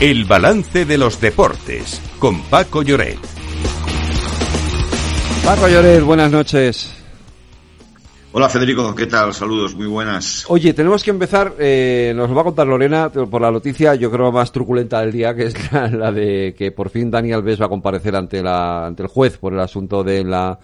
El balance de los deportes con Paco Lloret. Paco Lloret, buenas noches. Hola Federico, ¿qué tal? Saludos, muy buenas. Oye, tenemos que empezar, eh, nos va a contar Lorena por la noticia, yo creo más truculenta del día, que es la, la de que por fin Daniel Alves va a comparecer ante, la, ante el juez por el asunto de la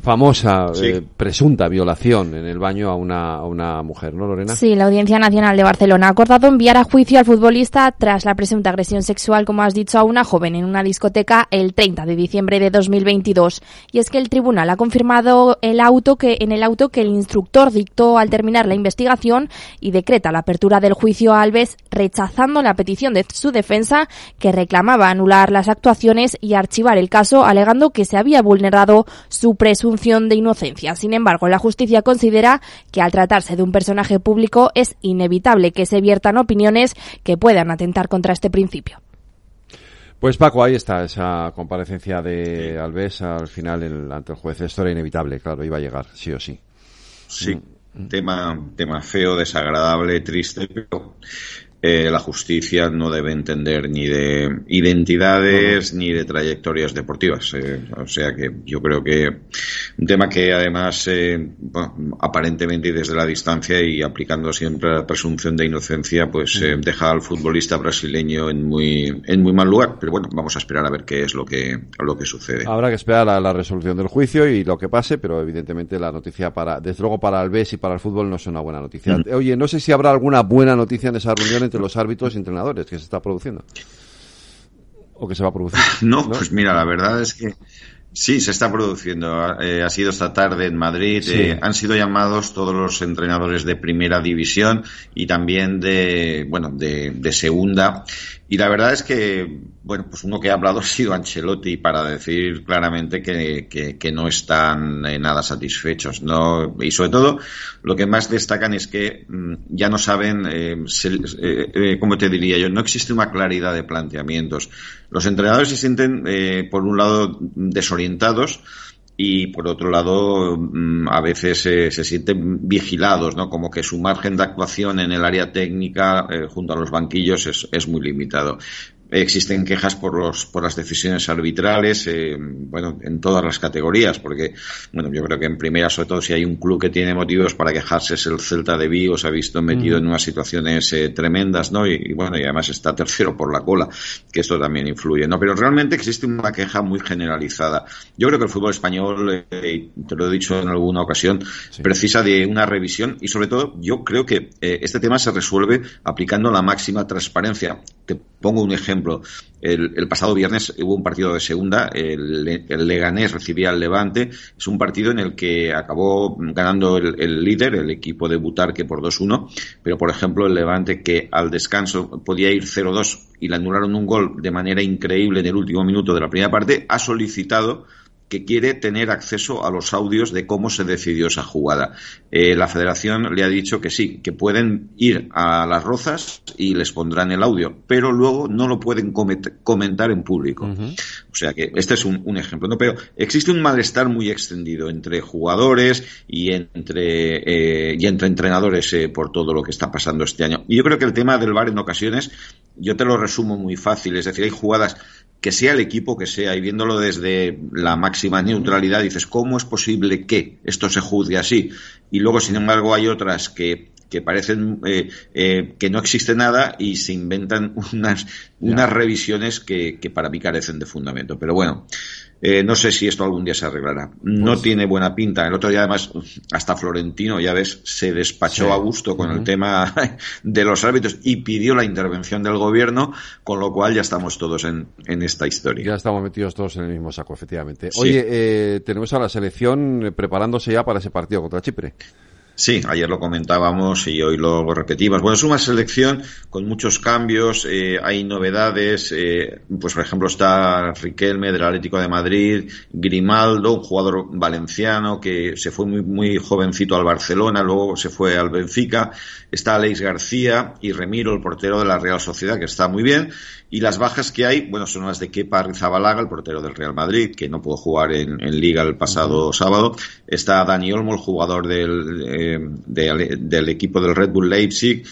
famosa eh, presunta violación en el baño a una, a una mujer, ¿no, Lorena? Sí, la Audiencia Nacional de Barcelona ha acordado enviar a juicio al futbolista tras la presunta agresión sexual, como has dicho, a una joven en una discoteca el 30 de diciembre de 2022. Y es que el tribunal ha confirmado el auto que, en el auto que el instructor dictó al terminar la investigación y decreta la apertura del juicio a Alves, rechazando la petición de su defensa que reclamaba anular las actuaciones y archivar el caso, alegando que se había vulnerado su presunción de inocencia. Sin embargo, la justicia considera que al tratarse de un personaje público es inevitable que se viertan opiniones que puedan atentar contra este principio. Pues Paco, ahí está esa comparecencia de Alves al final el, ante el juez. Esto era inevitable, claro, iba a llegar, sí o sí. Sí, mm. tema, tema feo, desagradable, triste, pero eh, la justicia no debe entender ni de identidades ni de trayectorias deportivas. Eh, o sea que yo creo que un tema que además, eh, aparentemente y desde la distancia y aplicando siempre la presunción de inocencia, pues deja al futbolista brasileño en muy, en muy mal lugar. Pero bueno, vamos a esperar a ver qué es lo que, lo que sucede. Habrá que esperar a la resolución del juicio y lo que pase, pero evidentemente la noticia para, desde luego para el BES y para el fútbol no es una buena noticia. Oye, no sé si habrá alguna buena noticia en esa reunión entre los árbitros y entrenadores que se está produciendo. O que se va a producir. No, pues mira, la verdad es que sí, se está produciendo. Eh, ha sido esta tarde en Madrid. Eh, han sido llamados todos los entrenadores de primera división y también de, bueno, de, de segunda. Y la verdad es que, bueno, pues uno que ha hablado ha sido Ancelotti para decir claramente que, que, no están eh, nada satisfechos, ¿no? Y sobre todo, lo que más destacan es que mm, ya no saben, eh, eh, eh, ¿cómo te diría yo? No existe una claridad de planteamientos. Los entrenadores se sienten, eh, por un lado, desorientados, y por otro lado mm, a veces se sienten vigilados, ¿no? Como que su margen de actuación en el área técnica eh, junto a los banquillos es muy limitado. Existen quejas por, los, por las decisiones arbitrales, eh, bueno, en todas las categorías, porque, bueno, yo creo que en primera, sobre todo, si hay un club que tiene motivos para quejarse es el Celta de Vigo, se ha visto metido en unas situaciones eh, tremendas, ¿no? Y, bueno, y además está tercero por la cola, que esto también influye, ¿no? Pero realmente existe una queja muy generalizada. Yo creo que el fútbol español, eh, te lo he dicho en alguna ocasión, precisa de una revisión y, sobre todo, yo creo que este tema se resuelve aplicando la máxima transparencia. Te pongo un ejemplo. Ejemplo, el, pasado viernes hubo un partido de segunda, el, Leganés recibía al Levante, es un partido en el que acabó ganando el, líder, el equipo de Butarque por 2-1, pero por ejemplo el Levante que al descanso podía ir 0-2 y le anularon un gol de manera increíble en el último minuto de la primera parte, ha solicitado que quiere tener acceso a los audios de cómo se decidió esa jugada. Eh, la federación le ha dicho que sí, que pueden ir a las rozas y les pondrán el audio, pero luego no lo pueden comentar en público. O sea que este es un, ejemplo. ¿no? Pero existe un malestar muy extendido entre jugadores y entre, eh, y entre entrenadores eh, por todo lo que está pasando este año. Y yo creo que el tema del VAR en ocasiones, yo te lo resumo muy fácil, es decir, hay jugadas que sea el equipo que sea, y viéndolo desde la máxima neutralidad, dices, ¿cómo es posible que esto se juzgue así? Y luego, sin embargo, hay otras que, que parecen eh, eh, que no existe nada y se inventan unas, unas revisiones que, que para mí carecen de fundamento. Pero bueno, eh, no sé si esto algún día se arreglará. No pues tiene buena pinta. El otro día, además, hasta Florentino, ya ves, se despachó a gusto con el tema de los árbitros y pidió la intervención del gobierno, con lo cual ya estamos todos en, en esta historia. Ya estamos metidos todos en el mismo saco, efectivamente. Oye, eh, tenemos a la selección preparándose ya para ese partido contra Chipre. Sí, ayer lo comentábamos y hoy lo repetimos. Bueno, es una selección con muchos cambios, eh, hay novedades, eh, pues por ejemplo está Riquelme del Atlético de Madrid, Grimaldo, un jugador valenciano que se fue muy, muy jovencito al Barcelona, luego se fue al Benfica, está Alex García y Remiro, el portero de la Real Sociedad, que está muy bien, y las bajas que hay, bueno, son las de Kepa Rizabalaga, el portero del Real Madrid, que no pudo jugar en, Liga el pasado sábado, está Dani Olmo, el jugador del del equipo del Red Bull Leipzig,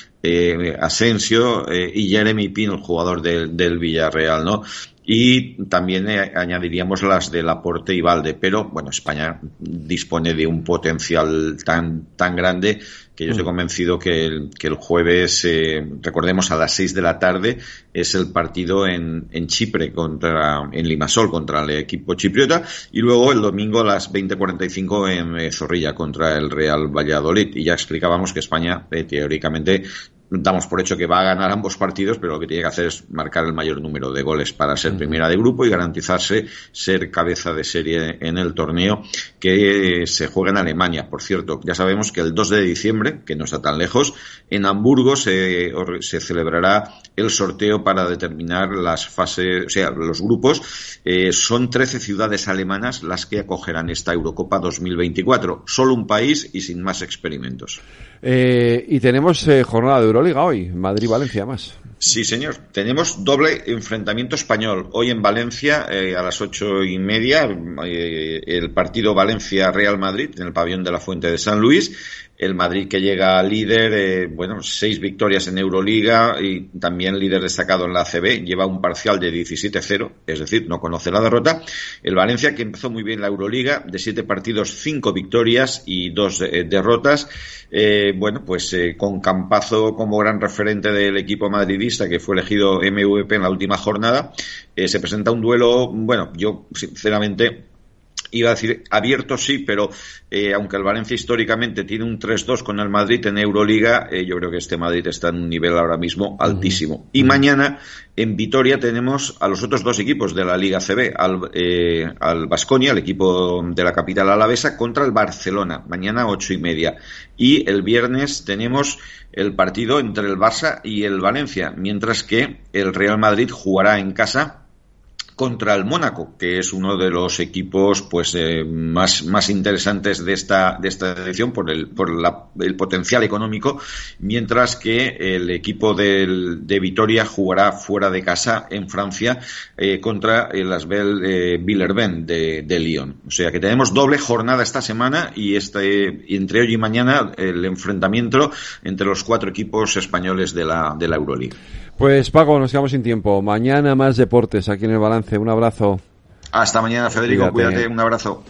Asensio y Jeremy Pino, el jugador del, del Villarreal, ¿no? y también eh, añadiríamos las del aporte y Valde, pero bueno, España dispone de un potencial tan, tan grande que yo estoy mm. convencido que el, que el jueves, eh, recordemos a las 6 de la tarde, es el partido en, en Chipre contra, en Limasol contra el equipo chipriota y luego el domingo a las 20.45 en eh, Zorrilla contra el Real Valladolid. Y ya explicábamos que España teóricamente damos por hecho que va a ganar ambos partidos, pero lo que tiene que hacer es marcar el mayor número de goles para ser primera de grupo y garantizarse ser cabeza de serie en el torneo que se juega en Alemania. Por cierto, ya sabemos que el 2 de diciembre, que no está tan lejos, en Hamburgo se, se celebrará el sorteo para determinar las fases, o sea, los grupos. Eh, son 13 ciudades alemanas las que acogerán esta Eurocopa 2024. Solo un país y sin más experimentos. Eh, y tenemos eh, jornada de Euroliga hoy, Madrid-Valencia más. Sí, señor. Tenemos doble enfrentamiento español. Hoy en Valencia, eh, a las ocho y media, el partido Valencia-Real Madrid en el pabellón de la Fuente de San Luis el Madrid que llega líder, eh, bueno, seis victorias en Euroliga y también líder destacado en la ACB, lleva un parcial de 17-0, es decir, no conoce la derrota. El Valencia que empezó muy bien la Euroliga, de siete partidos, cinco victorias y dos eh, derrotas. Eh, bueno, pues con Campazo como gran referente del equipo madridista que fue elegido MVP en la última jornada, se presenta un duelo, bueno, yo sinceramente iba a decir abierto sí, pero eh, aunque el Valencia históricamente tiene un 3-2 con el Madrid en Euroliga, eh, yo creo que este Madrid está en un nivel ahora mismo altísimo. Y mañana en Vitoria tenemos a los otros dos equipos de la Liga CB, al, eh, al Basconia, el equipo de la capital alavesa, contra el Barcelona, mañana ocho y media. Y el viernes tenemos el partido entre el Barça y el Valencia, mientras que el Real Madrid jugará en casa contra el Mónaco, que es uno de los equipos pues eh, más, más interesantes de esta, de esta edición por el, por el potencial económico, mientras que el equipo del, de Vitoria jugará fuera de casa en Francia eh, contra el Asbel eh, Villerben de, de Lyon. O sea que tenemos doble jornada esta semana y este, entre hoy y mañana el enfrentamiento entre los cuatro equipos españoles de la, de la Euroliga. Pues Paco, nos quedamos sin tiempo. Mañana más deportes aquí en el balance. Un abrazo. Hasta mañana, Federico. Cuídate. Un abrazo.